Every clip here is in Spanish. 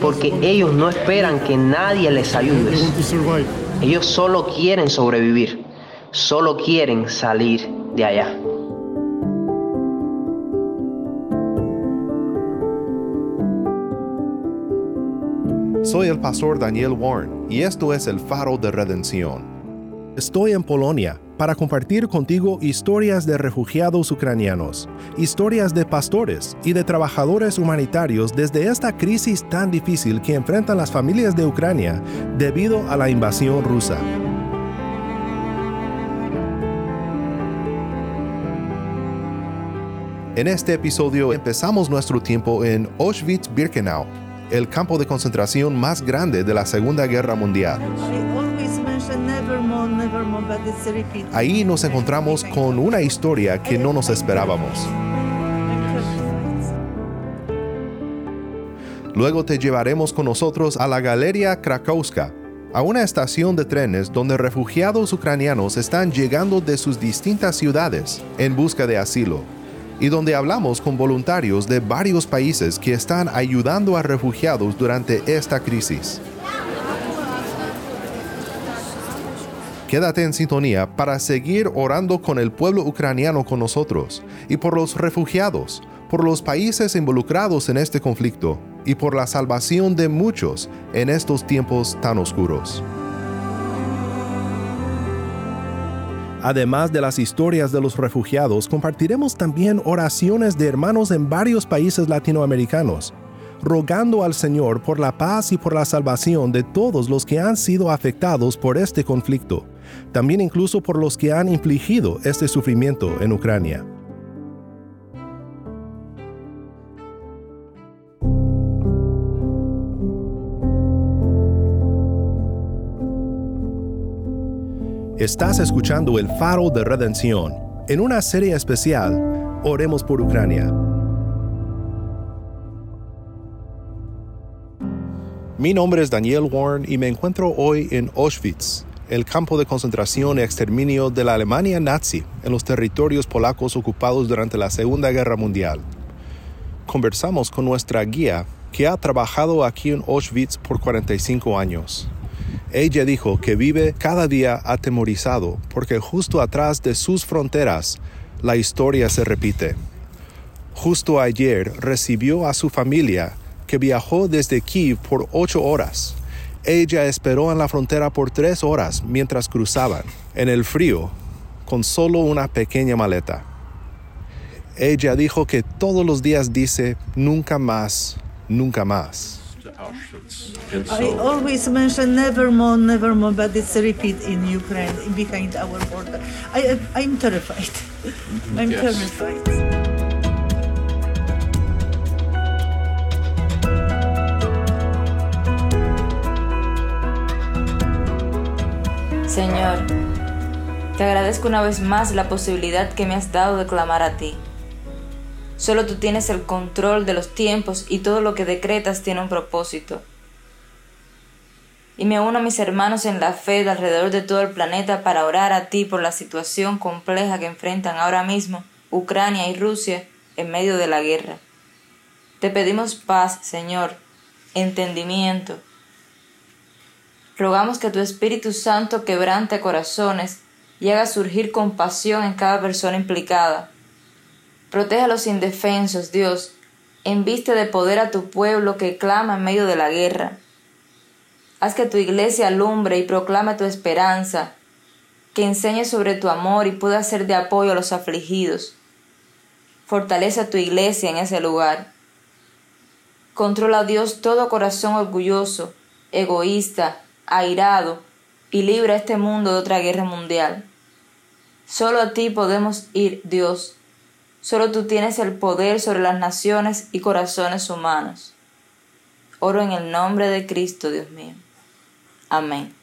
Porque ellos no esperan que nadie les ayude. Ellos solo quieren sobrevivir. Solo quieren salir de allá. Soy el pastor Daniel Warren y esto es el faro de redención. Estoy en Polonia para compartir contigo historias de refugiados ucranianos, historias de pastores y de trabajadores humanitarios desde esta crisis tan difícil que enfrentan las familias de Ucrania debido a la invasión rusa. En este episodio empezamos nuestro tiempo en Auschwitz-Birkenau, el campo de concentración más grande de la Segunda Guerra Mundial. Ahí nos encontramos con una historia que no nos esperábamos. Luego te llevaremos con nosotros a la Galeria Krakowska, a una estación de trenes donde refugiados ucranianos están llegando de sus distintas ciudades en busca de asilo y donde hablamos con voluntarios de varios países que están ayudando a refugiados durante esta crisis. Quédate en sintonía para seguir orando con el pueblo ucraniano con nosotros y por los refugiados, por los países involucrados en este conflicto y por la salvación de muchos en estos tiempos tan oscuros. Además de las historias de los refugiados, compartiremos también oraciones de hermanos en varios países latinoamericanos, rogando al Señor por la paz y por la salvación de todos los que han sido afectados por este conflicto, también incluso por los que han infligido este sufrimiento en Ucrania. Estás escuchando el faro de redención. En una serie especial, Oremos por Ucrania. Mi nombre es Daniel Warren y me encuentro hoy en Auschwitz, el campo de concentración y exterminio de la Alemania nazi en los territorios polacos ocupados durante la Segunda Guerra Mundial. Conversamos con nuestra guía, que ha trabajado aquí en Auschwitz por 45 años. Ella dijo que vive cada día atemorizado porque justo atrás de sus fronteras la historia se repite. Justo ayer recibió a su familia que viajó desde Kiev por ocho horas. Ella esperó en la frontera por tres horas mientras cruzaban, en el frío, con solo una pequeña maleta. Ella dijo que todos los días dice nunca más, nunca más. I always mention never more, never more, but it's a repeat in Ukraine, behind our border. I, I'm terrified. I'm Yes. terrified. Señor, te agradezco una vez más la posibilidad que me has dado de clamar a ti. Solo tú tienes el control de los tiempos y todo lo que decretas tiene un propósito. Y me uno a mis hermanos en la fe de alrededor de todo el planeta para orar a ti por la situación compleja que enfrentan ahora mismo Ucrania y Rusia en medio de la guerra. Te pedimos paz, Señor, entendimiento, Rogamos que tu Espíritu Santo quebrante corazones y haga surgir compasión en cada persona implicada. Protege a los indefensos, Dios. Enviste de poder a tu pueblo que clama en medio de la guerra. Haz que tu iglesia alumbre y proclame tu esperanza, que enseñe sobre tu amor y pueda ser de apoyo a los afligidos. Fortalece a tu iglesia en ese lugar. Controla, Dios, todo corazón orgulloso, egoísta, airado, y libra este mundo de otra guerra mundial. Solo a ti podemos ir, Dios. Solo tú tienes el poder sobre las naciones y corazones humanos. Oro en el nombre de Cristo, Dios mío. Amén.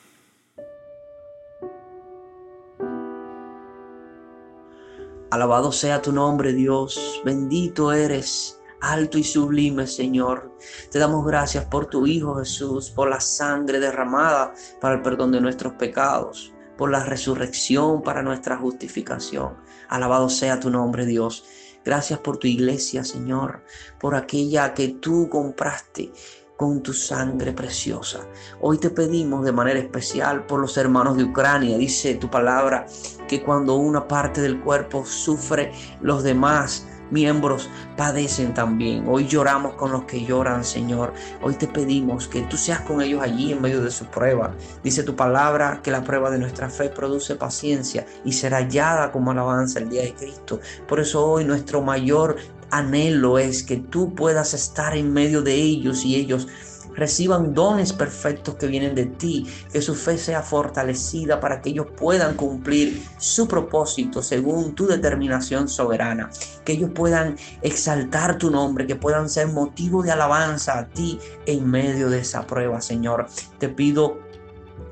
Alabado sea tu nombre, Dios. Bendito eres, alto y sublime, Señor. Te damos gracias por tu Hijo Jesús, por la sangre derramada para el perdón de nuestros pecados, por la resurrección para nuestra justificación. Alabado sea tu nombre, Dios. Gracias por tu iglesia, Señor, por aquella que tú compraste con tu sangre preciosa. Hoy te pedimos de manera especial por los hermanos de Ucrania. Dice tu palabra que cuando una parte del cuerpo sufre, los demás miembros padecen también. Hoy lloramos con los que lloran, Señor. Hoy te pedimos que tú seas con ellos allí en medio de su prueba. Dice tu palabra que la prueba de nuestra fe produce paciencia y será hallada como alabanza el día de Cristo. Por eso hoy nuestro mayor anhelo es que tú puedas estar en medio de ellos y ellos reciban dones perfectos que vienen de ti, que su fe sea fortalecida para que ellos puedan cumplir su propósito según tu determinación soberana, que ellos puedan exaltar tu nombre, que puedan ser motivo de alabanza a ti en medio de esa prueba, Señor. Te pido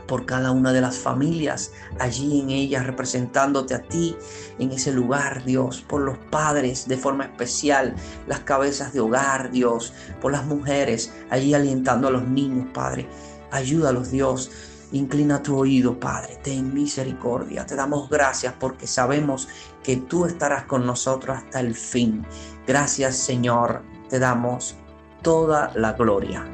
por cada una de las familias allí en ellas, representándote a ti en ese lugar, Dios, por los padres de forma especial, las cabezas de hogar, Dios, por las mujeres allí alientando a los niños, Padre. Ayúdalos, Dios. Inclina tu oído, Padre, ten misericordia. Te damos gracias porque sabemos que tú estarás con nosotros hasta el fin. Gracias, Señor. Te damos toda la gloria.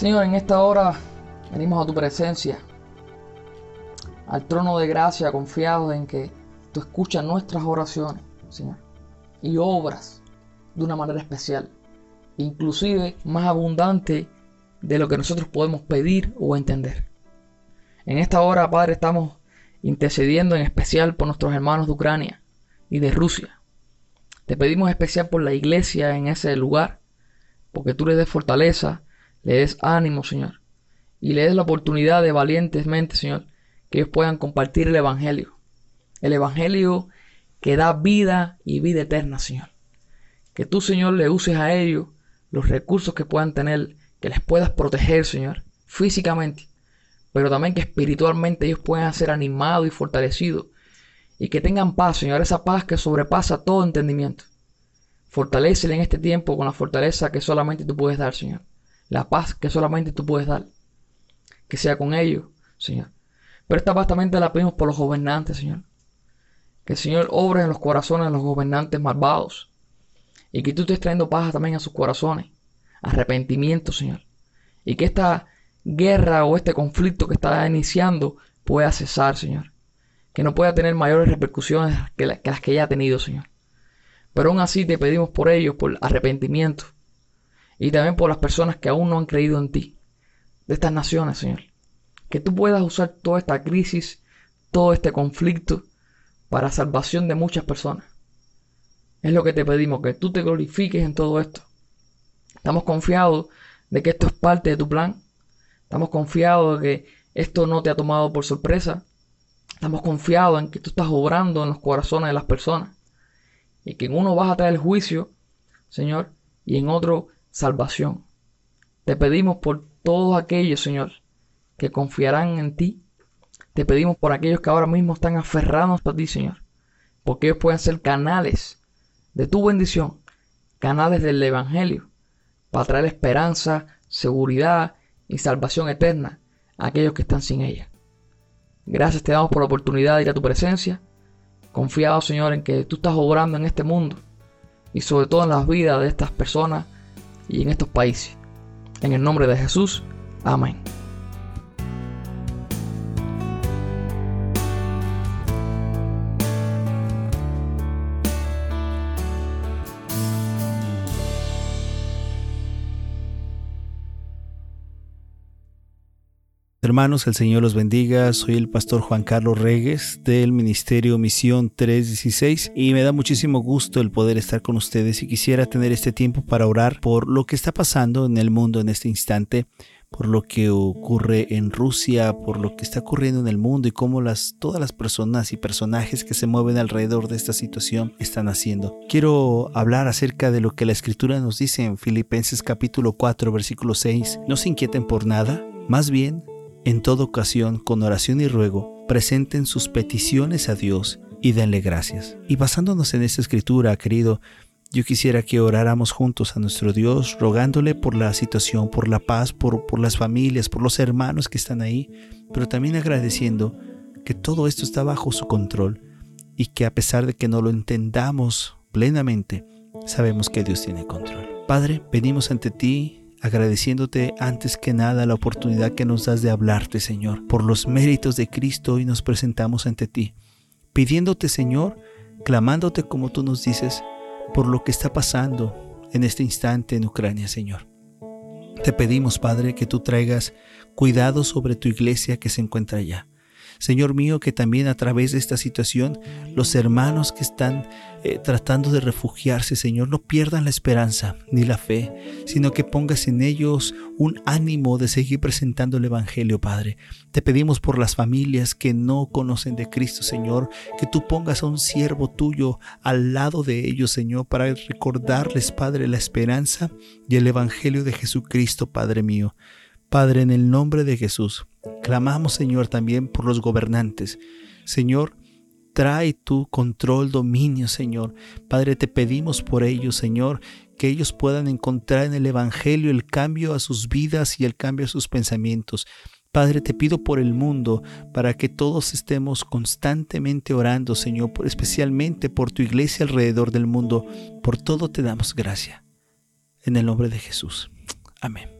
Señor, en esta hora venimos a tu presencia, al trono de gracia, confiados en que tú escuchas nuestras oraciones, Señor, y obras de una manera especial, inclusive más abundante de lo que nosotros podemos pedir o entender. En esta hora, Padre, estamos intercediendo en especial por nuestros hermanos de Ucrania y de Rusia. Te pedimos especial por la iglesia en ese lugar, porque tú les des fortaleza, le des ánimo, Señor, y le des la oportunidad de valientemente, Señor, que ellos puedan compartir el Evangelio. El Evangelio que da vida y vida eterna, Señor. Que tú, Señor, le uses a ellos los recursos que puedan tener, que les puedas proteger, Señor, físicamente, pero también que espiritualmente ellos puedan ser animados y fortalecidos y que tengan paz, Señor, esa paz que sobrepasa todo entendimiento. Fortalecele en este tiempo con la fortaleza que solamente tú puedes dar, Señor la paz que solamente tú puedes dar. Que sea con ellos, Señor. Pero esta paz la pedimos por los gobernantes, Señor. Que el Señor obre en los corazones de los gobernantes malvados. Y que tú estés trayendo paz también a sus corazones. Arrepentimiento, Señor. Y que esta guerra o este conflicto que está iniciando pueda cesar, Señor. Que no pueda tener mayores repercusiones que, que las que ya ha tenido, Señor. Pero aún así te pedimos por ellos, por arrepentimiento y también por las personas que aún no han creído en ti, de estas naciones, Señor. Que tú puedas usar toda esta crisis, todo este conflicto, para salvación de muchas personas. Es lo que te pedimos, que tú te glorifiques en todo esto. Estamos confiados de que esto es parte de tu plan. Estamos confiados de que esto no te ha tomado por sorpresa. Estamos confiados en que tú estás obrando en los corazones de las personas. Y que en uno vas a traer juicio, Señor, y en otro salvación. Te pedimos por todos aquellos, Señor, que confiarán en ti. Te pedimos por aquellos que ahora mismo están aferrados a ti, Señor, porque ellos pueden ser canales de tu bendición, canales del Evangelio, para traer esperanza, seguridad y salvación eterna a aquellos que están sin ella. Gracias te damos por la oportunidad de ir a tu presencia, confiado, Señor, en que tú estás obrando en este mundo y sobre todo en las vidas de estas personas y en estos países. En el nombre de Jesús, amén. Hermanos, el Señor los bendiga. Soy el pastor Juan Carlos Regues del Ministerio Misión 316 y me da muchísimo gusto el poder estar con ustedes y quisiera tener este tiempo para orar por lo que está pasando en el mundo en este instante, por lo que ocurre en Rusia, por lo que está ocurriendo en el mundo y cómo las, todas las personas y personajes que se mueven alrededor de esta situación están haciendo. Quiero hablar acerca de lo que la escritura nos dice en Filipenses capítulo 4 versículo 6. No se inquieten por nada, más bien en toda ocasión, con oración y ruego, presenten sus peticiones a Dios y denle gracias. Y basándonos en esta escritura, querido, yo quisiera que oráramos juntos a nuestro Dios, rogándole por la situación, por la paz, por, por las familias, por los hermanos que están ahí, pero también agradeciendo que todo esto está bajo su control y que a pesar de que no lo entendamos plenamente, sabemos que Dios tiene control. Padre, venimos ante ti agradeciéndote antes que nada la oportunidad que nos das de hablarte, Señor, por los méritos de Cristo y nos presentamos ante ti, pidiéndote, Señor, clamándote como tú nos dices, por lo que está pasando en este instante en Ucrania, Señor. Te pedimos, Padre, que tú traigas cuidado sobre tu iglesia que se encuentra allá. Señor mío, que también a través de esta situación los hermanos que están eh, tratando de refugiarse, Señor, no pierdan la esperanza ni la fe, sino que pongas en ellos un ánimo de seguir presentando el Evangelio, Padre. Te pedimos por las familias que no conocen de Cristo, Señor, que tú pongas a un siervo tuyo al lado de ellos, Señor, para recordarles, Padre, la esperanza y el Evangelio de Jesucristo, Padre mío. Padre, en el nombre de Jesús, clamamos, Señor, también por los gobernantes. Señor, trae tu control, dominio, Señor. Padre, te pedimos por ellos, Señor, que ellos puedan encontrar en el Evangelio el cambio a sus vidas y el cambio a sus pensamientos. Padre, te pido por el mundo para que todos estemos constantemente orando, Señor, especialmente por tu iglesia alrededor del mundo. Por todo te damos gracia. En el nombre de Jesús. Amén.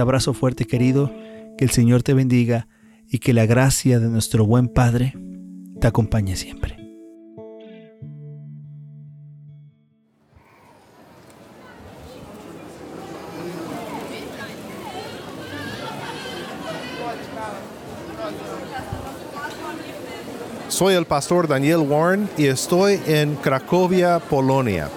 Te abrazo fuerte, querido, que el Señor te bendiga y que la gracia de nuestro buen Padre te acompañe siempre. Soy el pastor Daniel Warren y estoy en Cracovia, Polonia.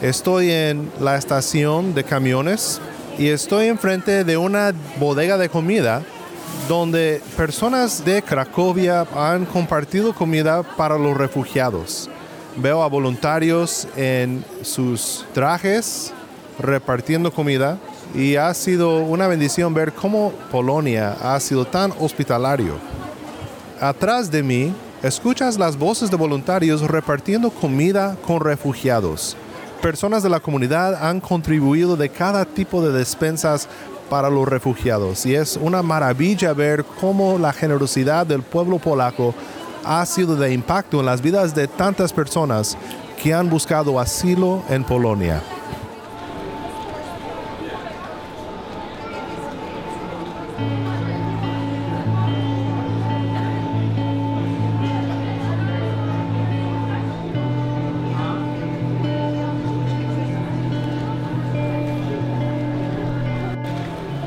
Estoy en la estación de camiones y estoy enfrente de una bodega de comida donde personas de Cracovia han compartido comida para los refugiados. Veo a voluntarios en sus trajes repartiendo comida y ha sido una bendición ver cómo Polonia ha sido tan hospitalario. Atrás de mí escuchas las voces de voluntarios repartiendo comida con refugiados personas de la comunidad han contribuido de cada tipo de despensas para los refugiados y es una maravilla ver cómo la generosidad del pueblo polaco ha sido de impacto en las vidas de tantas personas que han buscado asilo en Polonia.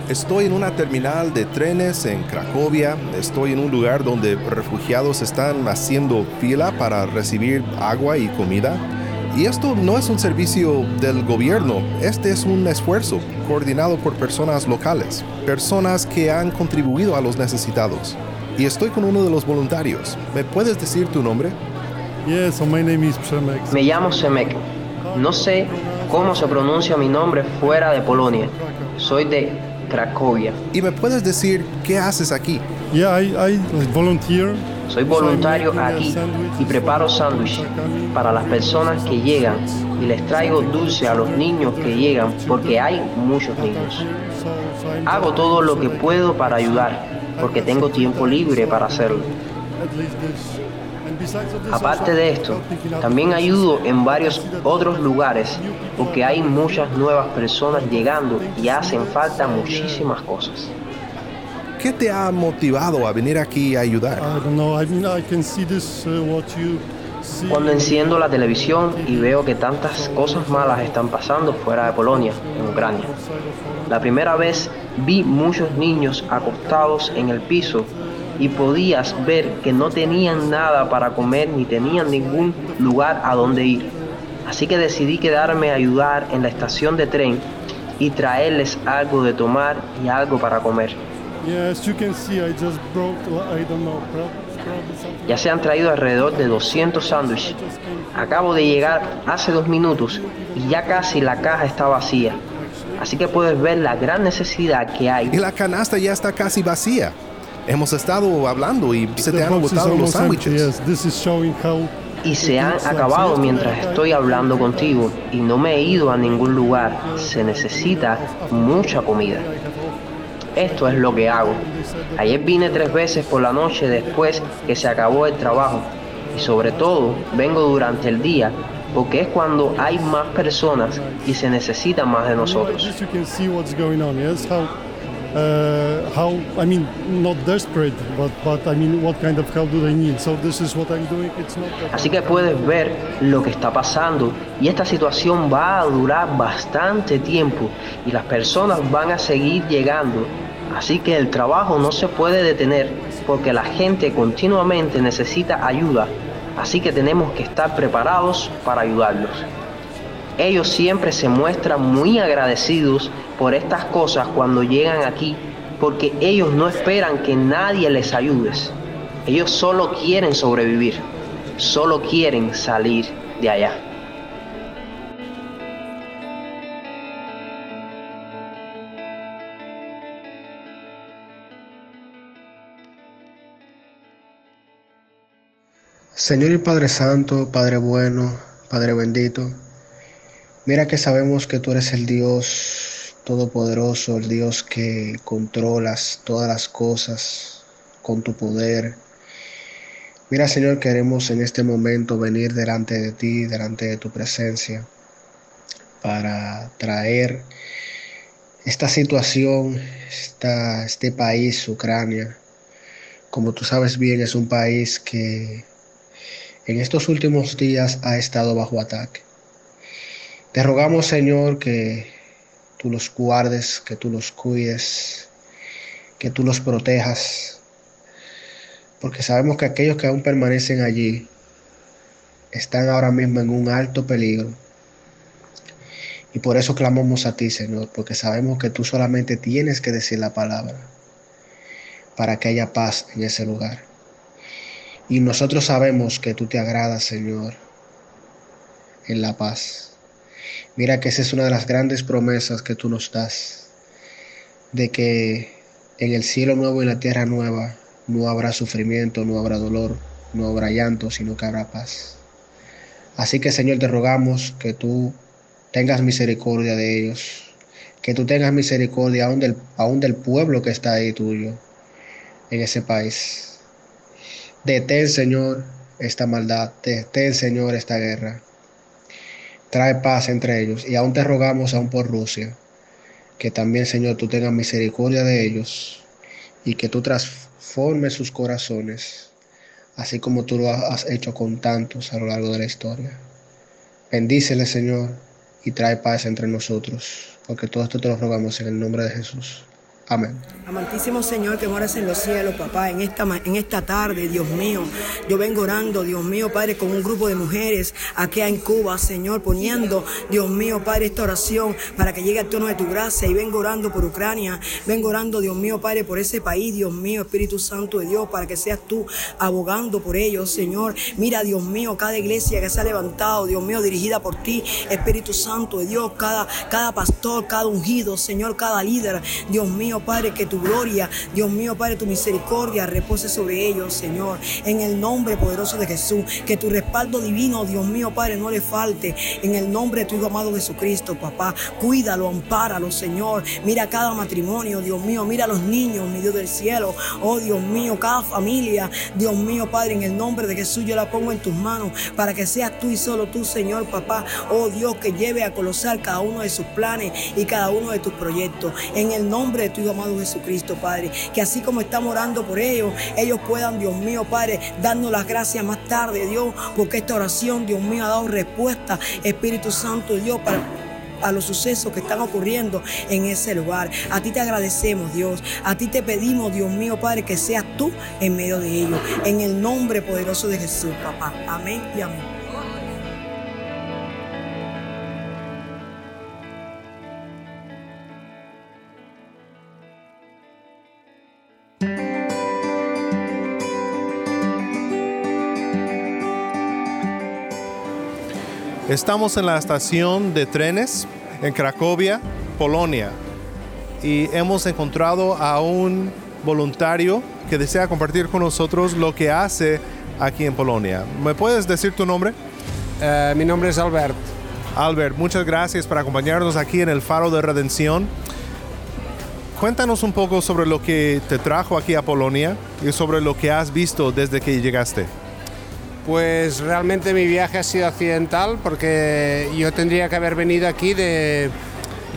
Estoy en una terminal de trenes en Cracovia. Estoy en un lugar donde refugiados están haciendo fila para recibir agua y comida. Y esto no es un servicio del gobierno, este es un esfuerzo coordinado por personas locales, personas que han contribuido a los necesitados. Y estoy con uno de los voluntarios. ¿Me puedes decir tu nombre? Me llamo Semek. No sé cómo se pronuncia mi nombre fuera de Polonia. Soy de Cracovia. ¿Y me puedes decir qué haces aquí? Soy voluntario aquí y preparo sándwiches para las personas que llegan y les traigo dulce a los niños que llegan porque hay muchos niños. Hago todo lo que puedo para ayudar porque tengo tiempo libre para hacerlo. Aparte de esto, también ayudo en varios otros lugares porque hay muchas nuevas personas llegando y hacen falta muchísimas cosas. ¿Qué te ha motivado a venir aquí a ayudar? Cuando enciendo la televisión y veo que tantas cosas malas están pasando fuera de Polonia, en Ucrania. La primera vez vi muchos niños acostados en el piso y podías ver que no tenían nada para comer ni tenían ningún lugar a donde ir. Así que decidí quedarme a ayudar en la estación de tren y traerles algo de tomar y algo para comer. Ya se han traído alrededor de 200 sándwiches. Acabo de llegar hace dos minutos y ya casi la caja está vacía. Así que puedes ver la gran necesidad que hay. Y la canasta ya está casi vacía. Hemos estado hablando y se te han agotado los sándwiches. Y se han acabado mientras estoy hablando contigo y no me he ido a ningún lugar. Se necesita mucha comida. esto es lo que hago. Ayer vine tres veces por la noche después que se acabó el trabajo y sobre todo vengo durante el día porque es cuando hay más personas y se necesita más de nosotros. Así que puedes ver lo que está pasando. Y esta situación va a durar bastante tiempo. Y las personas van a seguir llegando. Así que el trabajo no se puede detener porque la gente continuamente necesita ayuda. Así que tenemos que estar preparados para ayudarlos. Ellos siempre se muestran muy agradecidos por estas cosas cuando llegan aquí, porque ellos no esperan que nadie les ayude. Ellos solo quieren sobrevivir, solo quieren salir de allá. Señor y Padre Santo, Padre bueno, Padre bendito, mira que sabemos que tú eres el Dios todopoderoso, el Dios que controlas todas las cosas con tu poder. Mira Señor, queremos en este momento venir delante de ti, delante de tu presencia, para traer esta situación, este país, Ucrania. Como tú sabes bien, es un país que en estos últimos días ha estado bajo ataque. Te rogamos, Señor, que tú los guardes, que tú los cuides, que tú los protejas, porque sabemos que aquellos que aún permanecen allí están ahora mismo en un alto peligro. Y por eso clamamos a ti, Señor, porque sabemos que tú solamente tienes que decir la palabra para que haya paz en ese lugar. Y nosotros sabemos que tú te agradas, Señor, en la paz. Mira que esa es una de las grandes promesas que tú nos das, de que en el cielo nuevo y la tierra nueva no habrá sufrimiento, no habrá dolor, no habrá llanto, sino que habrá paz. Así que Señor, te rogamos que tú tengas misericordia de ellos, que tú tengas misericordia aún del, aún del pueblo que está ahí tuyo, en ese país. Detén, Señor, esta maldad. Detén, Señor, esta guerra. Trae paz entre ellos. Y aún te rogamos, aún por Rusia, que también, Señor, tú tengas misericordia de ellos y que tú transformes sus corazones, así como tú lo has hecho con tantos a lo largo de la historia. Bendícele, Señor, y trae paz entre nosotros, porque todo esto te lo rogamos en el nombre de Jesús. Amén. Amantísimo Señor que moras en los cielos, papá, en esta, en esta tarde, Dios mío, yo vengo orando, Dios mío, Padre, con un grupo de mujeres aquí en Cuba, Señor, poniendo, Dios mío, Padre, esta oración para que llegue al tono de tu gracia y vengo orando por Ucrania, vengo orando, Dios mío, Padre, por ese país, Dios mío, Espíritu Santo de Dios, para que seas tú abogando por ellos, Señor. Mira, Dios mío, cada iglesia que se ha levantado, Dios mío, dirigida por ti, Espíritu Santo de Dios, cada, cada pastor, cada ungido, Señor, cada líder, Dios mío, Padre, que tu gloria, Dios mío, Padre, tu misericordia repose sobre ellos, Señor. En el nombre poderoso de Jesús, que tu respaldo divino, Dios mío, Padre, no le falte. En el nombre de tu Hijo amado Jesucristo, papá. Cuídalo, ampáralo, Señor. Mira cada matrimonio, Dios mío. Mira a los niños, mi Dios del cielo. Oh, Dios mío, cada familia, Dios mío, Padre, en el nombre de Jesús yo la pongo en tus manos para que seas tú y solo tú, Señor, papá. Oh, Dios, que lleve a colosar cada uno de sus planes y cada uno de tus proyectos. En el nombre de tu Hijo amado Jesucristo, Padre. Que así como estamos orando por ellos, ellos puedan, Dios mío, Padre, darnos las gracias más tarde, Dios, porque esta oración, Dios mío, ha dado respuesta, Espíritu Santo, Dios, para a los sucesos que están ocurriendo en ese lugar. A ti te agradecemos, Dios. A ti te pedimos, Dios mío, Padre, que seas tú en medio de ellos. En el nombre poderoso de Jesús, papá. Amén y amén. Estamos en la estación de trenes en Cracovia, Polonia, y hemos encontrado a un voluntario que desea compartir con nosotros lo que hace aquí en Polonia. ¿Me puedes decir tu nombre? Eh, mi nombre es Albert. Albert, muchas gracias por acompañarnos aquí en el Faro de Redención. cuéntanos un poco sobre lo que te trajo aquí a Polonia y sobre lo que has visto desde que llegaste. Pues realmente mi viaje ha sido accidental porque yo tendría que haber venido aquí de,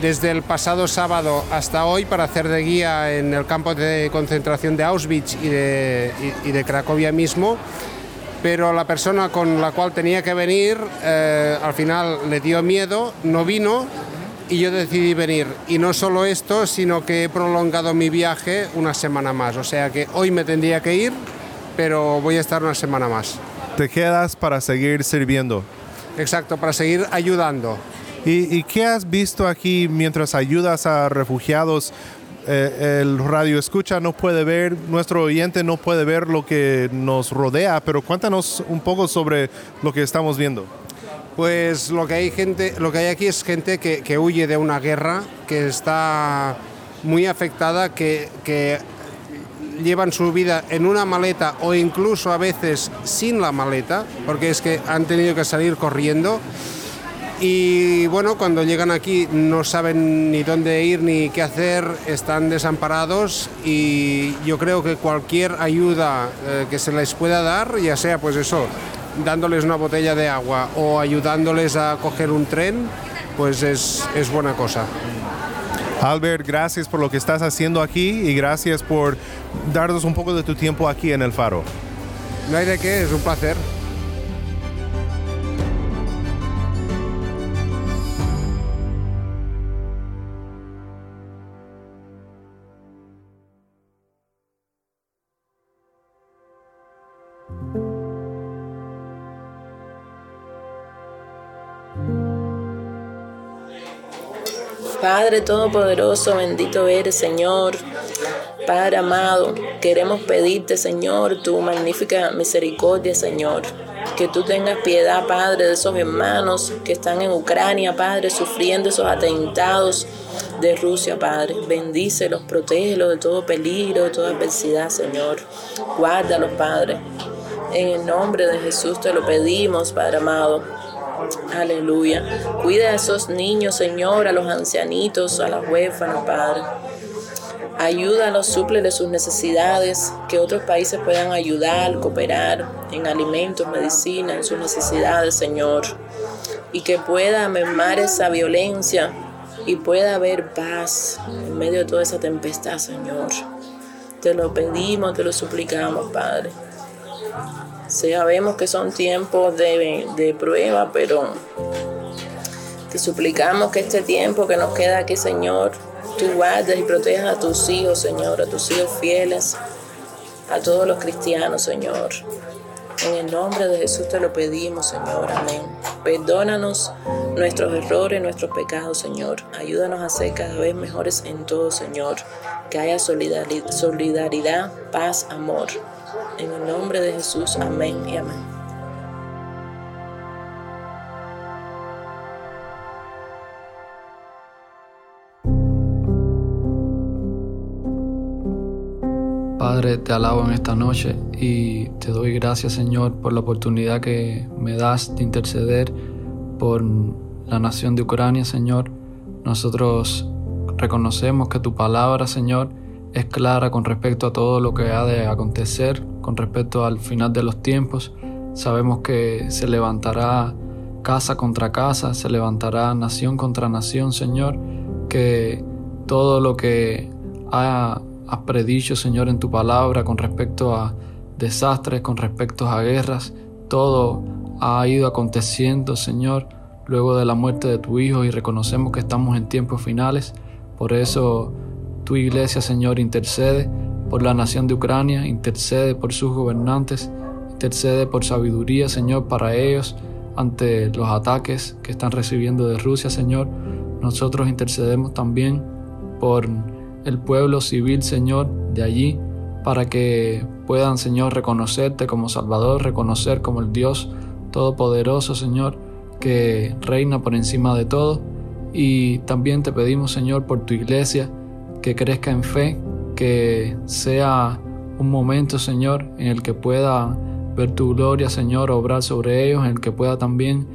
desde el pasado sábado hasta hoy para hacer de guía en el campo de concentración de Auschwitz y de, y, de Cracovia mismo pero la persona con la cual tenía que venir eh, al final le dio miedo, no vino y yo decidí venir. Y no solo esto, sino que he prolongado mi viaje una semana más. O sea que hoy me tendría que ir, pero voy a estar una semana más. Te quedas para seguir sirviendo. Exacto, para seguir ayudando. ¿Y, qué has visto aquí mientras ayudas a refugiados? Eh, el radio escucha no puede ver, nuestro oyente no puede ver lo que nos rodea, pero cuéntanos un poco sobre lo que estamos viendo. Pues lo que hay gente, lo que hay aquí es gente que, huye de una guerra, que está muy afectada, que, que llevan su vida en una maleta o incluso a veces sin la maleta, porque es que han tenido que salir corriendo. Y bueno, cuando llegan aquí no saben ni dónde ir ni qué hacer, están desamparados y yo creo que cualquier ayuda eh, que se les pueda dar, ya sea pues eso, dándoles una botella de agua o ayudándoles a coger un tren, pues es, es buena cosa. Albert, gracias por lo que estás haciendo aquí y gracias por darnos un poco de tu tiempo aquí en el faro. No hay de qué, es un placer. Padre Todopoderoso, bendito eres, Señor. Padre amado, queremos pedirte, Señor, tu magnífica misericordia, Señor. Que tú tengas piedad, Padre, de esos hermanos que están en Ucrania, Padre, sufriendo esos atentados de Rusia, Padre. Bendícelos, protégelos de todo peligro, de toda adversidad, Señor. Guárdalos, Padre. En el nombre de Jesús te lo pedimos, Padre amado. Aleluya. Cuida a esos niños, Señor, a los ancianitos, a las huérfanas, Padre. Ayúdalos, suple de sus necesidades, que otros países puedan ayudar, cooperar en alimentos, medicina, en sus necesidades, Señor. Y que pueda mermar esa violencia y pueda haber paz en medio de toda esa tempestad, Señor. Te lo pedimos, te lo suplicamos, Padre. Sabemos que son tiempos de, prueba, pero te suplicamos que este tiempo que nos queda aquí, Señor, tú guardes y protejas a tus hijos, Señor, a tus hijos fieles, a todos los cristianos, Señor. En el nombre de Jesús te lo pedimos, Señor. Amén. Perdónanos nuestros errores, nuestros pecados, Señor. Ayúdanos a ser cada vez mejores en todo, Señor. Que haya solidaridad, paz, amor. En el nombre de Jesús, amén y amén. Te alabo en esta noche y te doy gracias, Señor, por la oportunidad que me das de interceder por la nación de Ucrania, Señor. Nosotros reconocemos que tu palabra, Señor, es clara con respecto a todo lo que ha de acontecer, con respecto al final de los tiempos. Sabemos que se levantará casa contra casa, se levantará nación contra nación, Señor, que todo lo que has predicho, Señor, en tu palabra con respecto a desastres, con respecto a guerras, todo ha ido aconteciendo, Señor, luego de la muerte de tu Hijo y reconocemos que estamos en tiempos finales. Por eso tu iglesia, Señor, intercede por la nación de Ucrania, intercede por sus gobernantes, intercede por sabiduría, Señor, para ellos ante los ataques que están recibiendo de Rusia, Señor. Nosotros intercedemos también por el pueblo civil, Señor, de allí, para que puedan, Señor, reconocerte como Salvador, reconocer como el Dios Todopoderoso, Señor, que reina por encima de todo. Y también te pedimos, Señor, por tu iglesia, que crezca en fe, que sea un momento, Señor, en el que pueda ver tu gloria, Señor, obrar sobre ellos, en el que pueda también,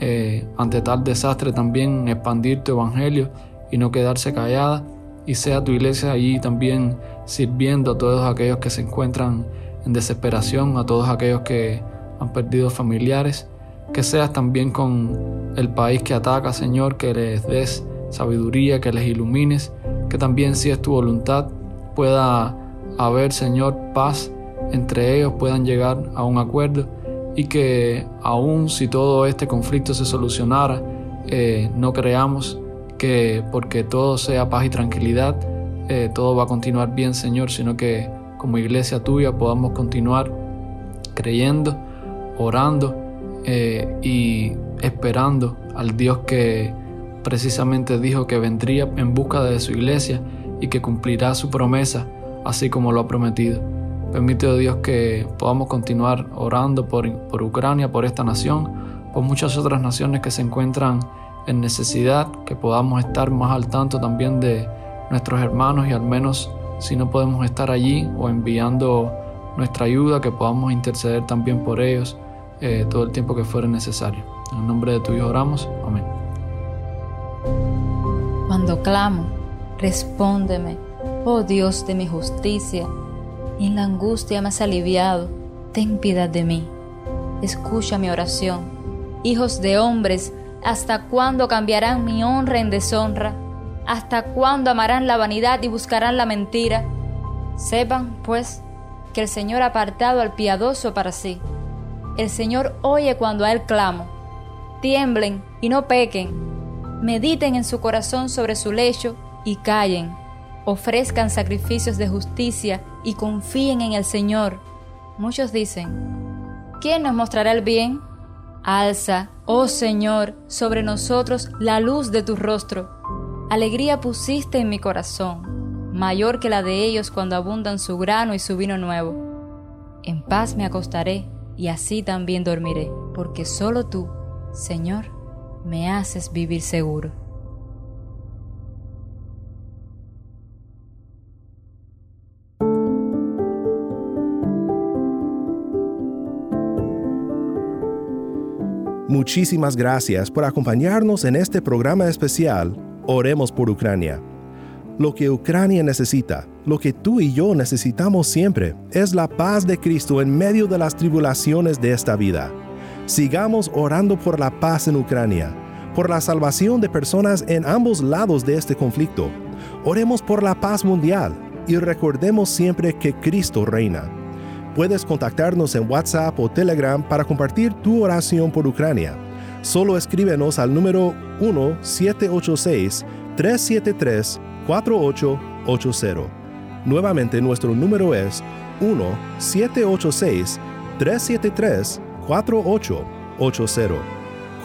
eh, ante tal desastre, también expandir tu evangelio y no quedarse callada. Y sea tu iglesia allí también sirviendo a todos aquellos que se encuentran en desesperación, a todos aquellos que han perdido familiares, que seas también con el país que ataca, Señor, que les des sabiduría, que les ilumines, que también si es tu voluntad pueda haber, Señor, paz entre ellos, puedan llegar a un acuerdo y que aun si todo este conflicto se solucionara, eh, no creamos que porque todo sea paz y tranquilidad, eh, todo va a continuar bien, Señor, sino que como iglesia tuya podamos continuar creyendo, orando eh, y esperando al Dios que precisamente dijo que vendría en busca de su iglesia y que cumplirá su promesa, así como lo ha prometido. Permite, oh Dios, que podamos continuar orando por, por Ucrania, por esta nación, por muchas otras naciones que se encuentran en necesidad, que podamos estar más al tanto también de nuestros hermanos y al menos si no podemos estar allí o enviando nuestra ayuda, que podamos interceder también por ellos eh, todo el tiempo que fuera necesario. En el nombre de tu oramos. Amén. Cuando clamo, respóndeme, oh Dios de mi justicia. En la angustia me has aliviado, ten piedad de mí. Escucha mi oración. Hijos de hombres, ¿hasta cuándo cambiarán mi honra en deshonra? ¿Hasta cuándo amarán la vanidad y buscarán la mentira? Sepan, pues, que el Señor ha apartado al piadoso para sí. El Señor oye cuando a Él clamo. Tiemblen y no pequen. Mediten en su corazón sobre su lecho y callen. Ofrezcan sacrificios de justicia y confíen en el Señor. Muchos dicen, ¿quién nos mostrará el bien? Alza, oh Señor, sobre nosotros la luz de tu rostro Alegría pusiste en mi corazón, mayor que la de ellos cuando abundan su grano y su vino nuevo. En paz me acostaré y así también dormiré, porque solo tú, Señor, me haces vivir seguro. Muchísimas gracias por acompañarnos en este programa especial Oremos por Ucrania. Lo que Ucrania necesita, lo que tú y yo necesitamos siempre, es la paz de Cristo en medio de las tribulaciones de esta vida. Sigamos orando por la paz en Ucrania, por la salvación de personas en ambos lados de este conflicto. Oremos por la paz mundial y recordemos siempre que Cristo reina. Puedes contactarnos en WhatsApp o Telegram para compartir tu oración por Ucrania solo escríbenos al número 1-786-373-4880. Nuevamente nuestro número es 1-786-373-4880.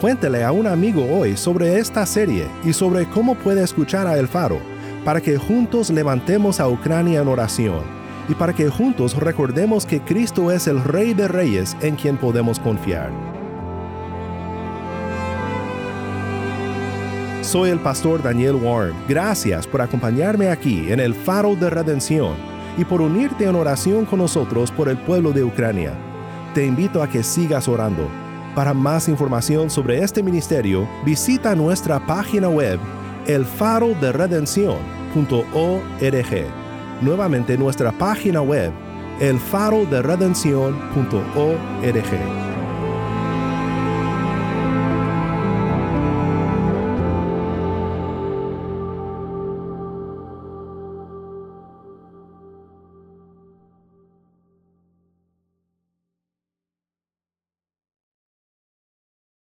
Cuéntele a un amigo hoy sobre esta serie y sobre cómo puede escuchar a El Faro para que juntos levantemos a Ucrania en oración y para que juntos recordemos que Cristo es el Rey de Reyes en quien podemos confiar. Soy el pastor Daniel Warren. Gracias por acompañarme aquí en el Faro de Redención y por unirte en oración con nosotros por el pueblo de Ucrania. Te invito a que sigas orando. Para más información sobre este ministerio, visita nuestra página web elfaroderedención.org. Nuevamente nuestra página web elfaroderedención.org.